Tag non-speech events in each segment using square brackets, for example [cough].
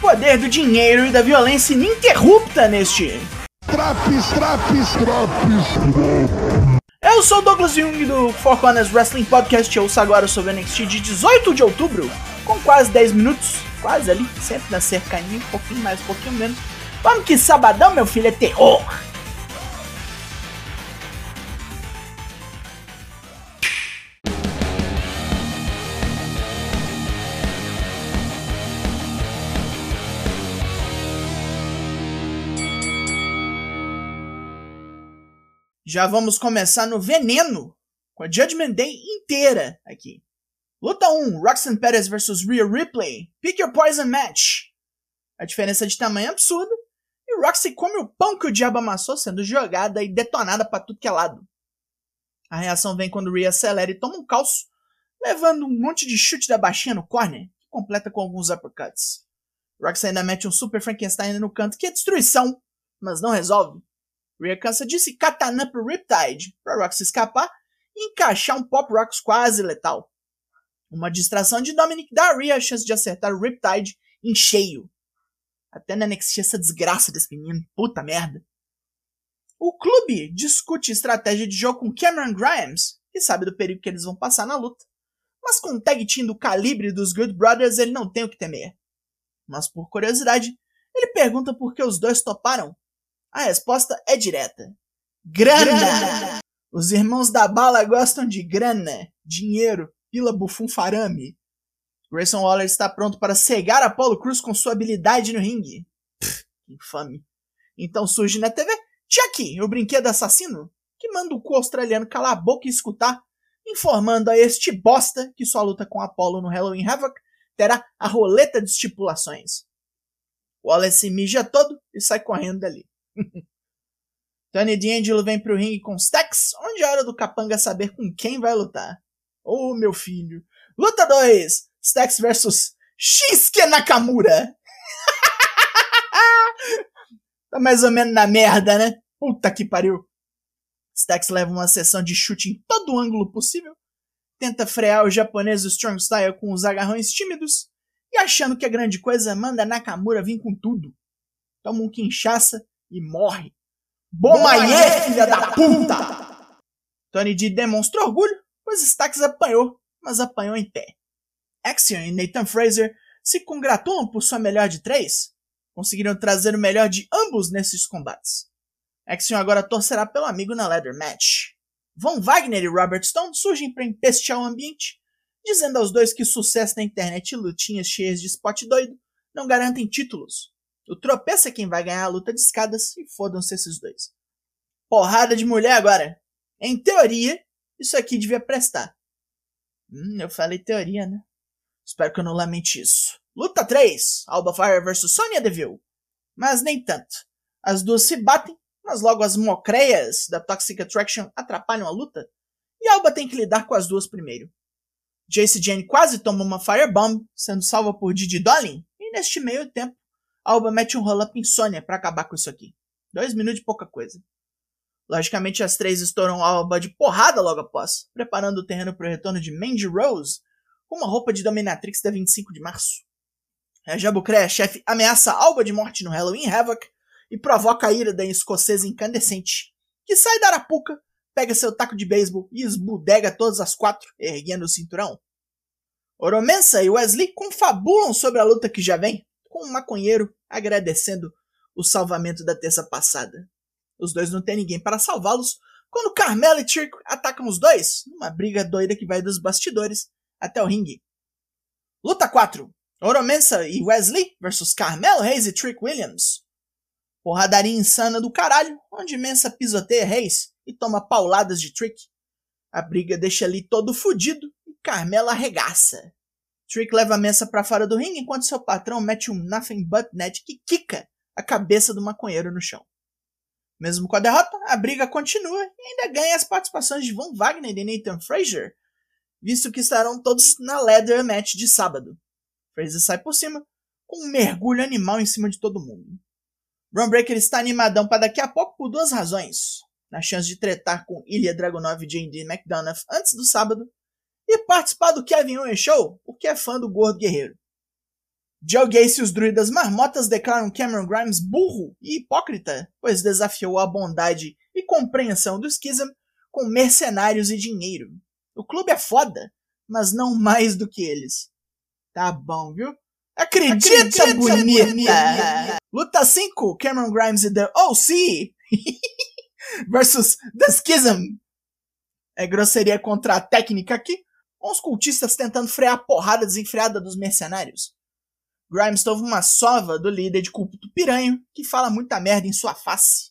poder do dinheiro e da violência ininterrupta neste. Traps, traps, traps. Eu sou o Douglas Jung do Four Corners Wrestling Podcast. Eu ouço agora sobre o NXT de 18 de outubro, com quase 10 minutos, quase ali, sempre na cercaninha, um pouquinho mais, um pouquinho menos. Vamos que sabadão, meu filho, é terror! Já vamos começar no veneno, com a Judgment Day inteira aqui. Luta 1, Roxanne Perez vs Rhea Ripley. Pick your poison match. A diferença de tamanho é absurda. E Roxy come o pão que o diabo amassou, sendo jogada e detonada para tudo que é lado. A reação vem quando Rhea acelera e toma um calço, levando um monte de chute da baixinha no corner, que completa com alguns uppercuts. Roxy ainda mete um Super Frankenstein no canto, que é destruição, mas não resolve. Rhea cansa disso e katana pro Riptide, pra Roxy escapar e encaixar um Pop Rocks quase letal. Uma distração de Dominic dá a Rhea a chance de acertar o Riptide em cheio. Até na NXT essa desgraça desse menino. Puta merda. O clube discute estratégia de jogo com Cameron Grimes, que sabe do perigo que eles vão passar na luta. Mas com um tag team do calibre dos Good Brothers ele não tem o que temer. Mas por curiosidade, ele pergunta por que os dois toparam. A resposta é direta. Grana! Os irmãos da bala gostam de grana, dinheiro, pila bufum farame. Grayson Waller está pronto para cegar Apollo Cruz com sua habilidade no ringue. Pff, infame. Então surge na TV Chucky, o brinquedo assassino, que manda o cu australiano calar a boca e escutar, informando a este bosta que sua luta com Apollo no Halloween Havoc terá a roleta de estipulações. Waller se mija todo e sai correndo dali. [laughs] Tony D'Angelo vem pro ringue com Stax, onde é hora do capanga saber com quem vai lutar. Oh, meu filho. Luta 2! Stax versus Shinsuke Nakamura. [laughs] tá mais ou menos na merda, né? Puta que pariu. Stax leva uma sessão de chute em todo ângulo possível. Tenta frear o japonês Strong Style com os agarrões tímidos. E achando que é grande coisa, manda Nakamura vir com tudo. Toma um quinchaça e morre. Bomaie, filha da puta! Tony D demonstra orgulho, pois Stax apanhou, mas apanhou em pé. Axiom e Nathan Fraser se congratulam por sua melhor de três. Conseguiram trazer o melhor de ambos nesses combates. Axiom agora torcerá pelo amigo na Leather Match. Von Wagner e Robert Stone surgem para empestear o ambiente, dizendo aos dois que sucesso na internet e lutinhas cheias de spot doido não garantem títulos. O tropeço é quem vai ganhar a luta de escadas e fodam-se esses dois. Porrada de mulher agora. Em teoria, isso aqui devia prestar. Hum, eu falei teoria, né? Espero que eu não lamente isso. Luta 3: Alba Fire vs Sonya Deville. Mas nem tanto. As duas se batem, mas logo as mocreias da Toxic Attraction atrapalham a luta, e Alba tem que lidar com as duas primeiro. Jace Jane quase toma uma Firebomb, sendo salva por Didi Dolin, e neste meio tempo, Alba mete um roll-up Sonya para acabar com isso aqui. Dois minutos de pouca coisa. Logicamente, as três estouram Alba de porrada logo após, preparando o terreno para o retorno de Mandy Rose, com uma roupa de dominatrix da 25 de março. A Jabucré, chefe, ameaça Alba de morte no Halloween Havoc e provoca a ira da escocesa incandescente, que sai da arapuca, pega seu taco de beisebol e esbudega todas as quatro, erguendo o cinturão. Oromensa e Wesley confabulam sobre a luta que já vem, com um maconheiro agradecendo o salvamento da terça passada. Os dois não têm ninguém para salvá-los, quando Carmela e Trick atacam os dois, numa briga doida que vai dos bastidores até o ringue. Luta 4. Oromensa e Wesley versus Carmelo Reis e Trick Williams. Porradaria insana do caralho, onde Mensa pisoteia Reis e toma pauladas de Trick. A briga deixa ali todo fudido e Carmela arregaça. Trick leva a Mensa para fora do ringue enquanto seu patrão mete um nothing but net que quica a cabeça do maconheiro no chão. Mesmo com a derrota, a briga continua e ainda ganha as participações de Von Wagner e Nathan Frazier, visto que estarão todos na Leather Match de sábado. Fraser sai por cima, com um mergulho animal em cima de todo mundo. Braun Breaker está animadão para daqui a pouco por duas razões. Na chance de tretar com Ilya Dragunov e J.D. McDonough antes do sábado, e participar do Kevin Owens Show, porque é fã do Gordo Guerreiro. Joe Gacy e os druidas marmotas declaram Cameron Grimes burro e hipócrita, pois desafiou a bondade e compreensão do Schism com mercenários e dinheiro. O clube é foda, mas não mais do que eles. Tá bom, viu? Acredita, Acredita bonita. bonita! Luta 5, Cameron Grimes e The OC [laughs] versus The Schism. É grosseria contra a técnica aqui, com os cultistas tentando frear a porrada desenfreada dos mercenários. Grimes teve uma sova do líder de culto piranho, que fala muita merda em sua face.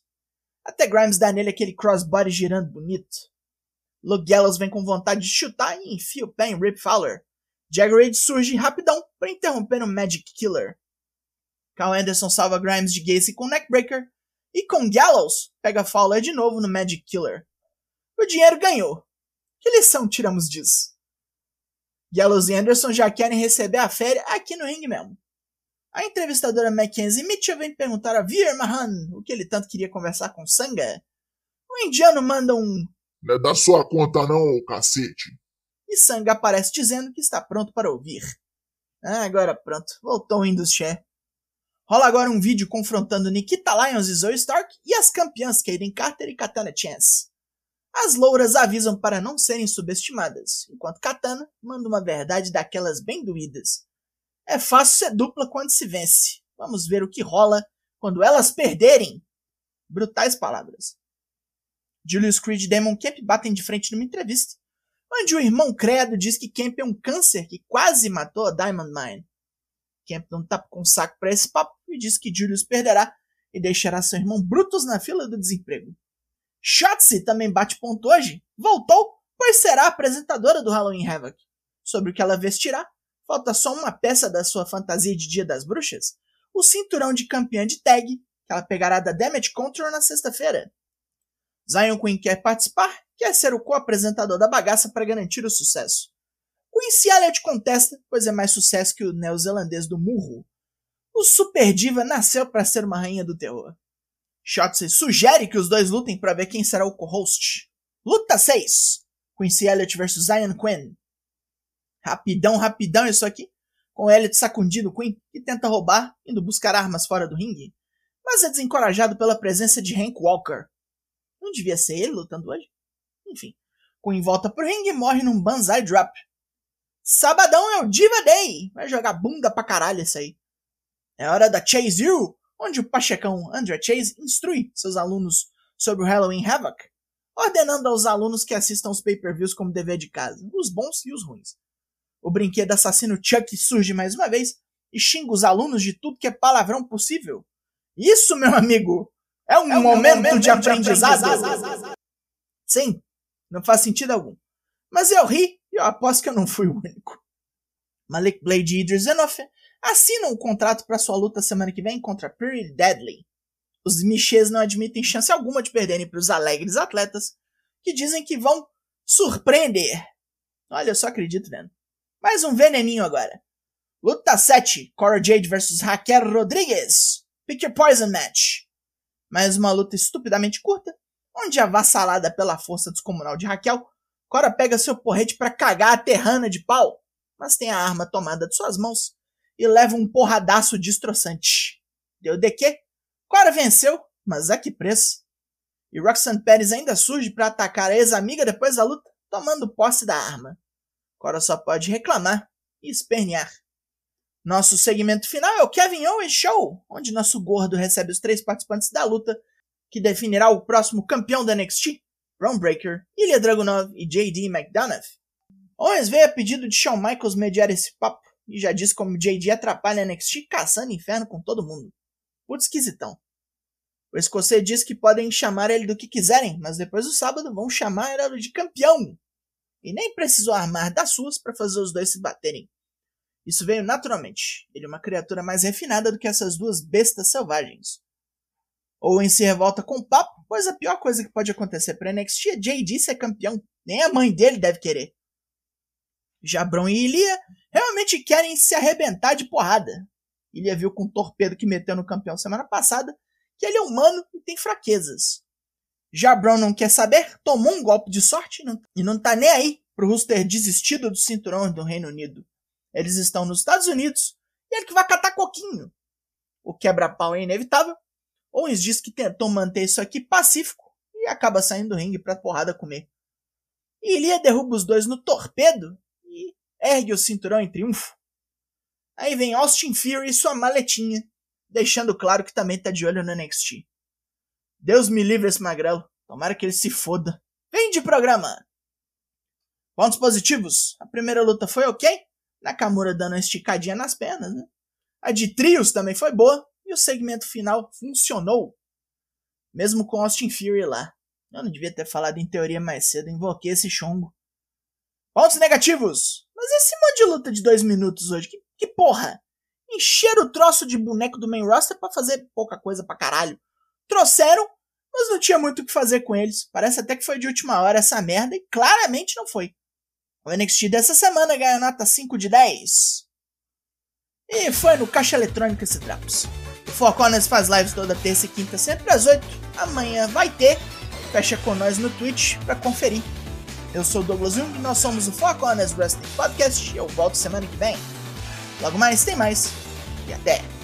Até Grimes dá nele aquele crossbody girando bonito. Luke Gallows vem com vontade de chutar e enfia o pé em Rip Fowler. Jagger surge rapidão para interromper o Magic Killer. Carl Anderson salva Grimes de Gacy com Neckbreaker e com Gallows pega Fowler de novo no Magic Killer. O dinheiro ganhou. Que lição tiramos disso? E Anderson já querem receber a férias aqui no ringue mesmo. A entrevistadora Mackenzie Mitchell vem perguntar a Veer Mahan o que ele tanto queria conversar com Sanga. O indiano manda um. Não é da sua conta, não, cacete. E Sanga aparece dizendo que está pronto para ouvir. Ah, agora pronto, voltou o Indus Rola agora um vídeo confrontando Nikita Lyons e Zoe Stark e as campeãs Kaden Carter e Katana Chance. As louras avisam para não serem subestimadas, enquanto Katana manda uma verdade daquelas bem doídas. É fácil ser dupla quando se vence. Vamos ver o que rola quando elas perderem. Brutais palavras. Julius Creed e Damon Kemp batem de frente numa entrevista, onde o irmão Credo diz que Kemp é um câncer que quase matou a Diamond Mine. Kemp não tá com saco para esse papo e diz que Julius perderá e deixará seu irmão Brutus na fila do desemprego. Shotzi também bate ponto hoje, voltou, pois será apresentadora do Halloween Havoc. Sobre o que ela vestirá, Falta só uma peça da sua fantasia de Dia das Bruxas, o cinturão de campeã de tag, que ela pegará da Damage Control na sexta-feira. Zion Queen quer participar, quer ser o co-apresentador da bagaça para garantir o sucesso. Quincy Elliott contesta, pois é mais sucesso que o neozelandês do Murro. O Super Diva nasceu para ser uma rainha do terror. Shotzi sugere que os dois lutem para ver quem será o co-host. Luta 6: Quincy Elliott vs Zion Quinn. Rapidão, rapidão isso aqui. Com Elliot sacudindo Queen, que tenta roubar, indo buscar armas fora do ringue. Mas é desencorajado pela presença de Hank Walker. Não devia ser ele lutando hoje? Enfim. Queen volta pro ringue e morre num Banzai Drop. Sabadão é o Diva Day! Vai jogar bunda pra caralho isso aí. É hora da Chase You, onde o pachecão Andrea Chase instrui seus alunos sobre o Halloween Havoc, ordenando aos alunos que assistam os pay-per-views como dever de casa, os bons e os ruins o brinquedo assassino Chuck surge mais uma vez e xinga os alunos de tudo que é palavrão possível. Isso, meu amigo, é um, é um momento, momento, de, aprendizado. de aprendizado. Sim, não faz sentido algum. Mas eu ri e eu aposto que eu não fui o único. Malik Blade e Idris Enough assinam um contrato para sua luta semana que vem contra Pretty Deadly. Os Michês não admitem chance alguma de perderem para os alegres atletas, que dizem que vão surpreender. Olha, eu só acredito vendo. Mais um veneninho agora. Luta 7, Cora Jade vs Raquel Rodrigues. Pick your poison match. Mais uma luta estupidamente curta, onde avassalada pela força descomunal de Raquel, Cora pega seu porrete para cagar a terrana de pau, mas tem a arma tomada de suas mãos e leva um porradaço destroçante. Deu de quê? Cora venceu, mas a que preço? E Roxanne Pérez ainda surge para atacar a ex-amiga depois da luta, tomando posse da arma. Cora só pode reclamar e espernear. Nosso segmento final é o Kevin Owens Show, onde nosso gordo recebe os três participantes da luta, que definirá o próximo campeão da NXT, Ron Breaker, Ilya Dragunov e JD McDonough. Owens veio a pedido de Shawn Michaels mediar esse papo, e já disse como JD atrapalha a NXT caçando inferno com todo mundo. Putz esquisitão. O escocês diz que podem chamar ele do que quiserem, mas depois do sábado vão chamar ele de campeão e nem precisou armar das suas para fazer os dois se baterem. Isso veio naturalmente. Ele é uma criatura mais refinada do que essas duas bestas selvagens. Owen se revolta com o papo, pois a pior coisa que pode acontecer para NXT é JD ser campeão. Nem a mãe dele deve querer. Jabron e Ilia realmente querem se arrebentar de porrada. Ilia viu com o torpedo que meteu no campeão semana passada que ele é humano e tem fraquezas. Já Brown não quer saber, tomou um golpe de sorte e não, tá nem aí pro Rooster desistido do cinturão do Reino Unido. Eles estão nos Estados Unidos e ele que vai catar coquinho. O quebra-pau é inevitável. Owens diz que tentou manter isso aqui pacífico e acaba saindo do ringue pra porrada comer. E Ilia derruba os dois no torpedo ergue o cinturão em triunfo. Aí vem Austin Fury e sua maletinha, deixando claro que também tá de olho no NXT. Deus me livre esse magrelo. Tomara que ele se foda. Vem de programa! Pontos positivos. A primeira luta foi ok. Nakamura dando uma esticadinha nas pernas, né? A de trios também foi boa. E o segmento final funcionou. Mesmo com Austin Fury lá. Eu não devia ter falado em teoria mais cedo. Invoquei esse chongo. Pontos negativos. Mas esse monte de luta de dois minutos hoje. Que, que porra? Encheram o troço de boneco do main roster pra fazer pouca coisa pra caralho. Trouxeram mas não tinha muito o que fazer com eles. Parece até que foi de última hora essa merda e claramente não foi. O NXT dessa semana ganhou nota 5 de 10. E foi no Caixa Eletrônica esse Drops. O Four faz lives toda terça e quinta, sempre às 8. Amanhã vai ter. Fecha com nós no Twitch para conferir. Eu sou o Douglas Jung, nós somos o Four Corners Wrestling Podcast e eu volto semana que vem. Logo mais tem mais. E até!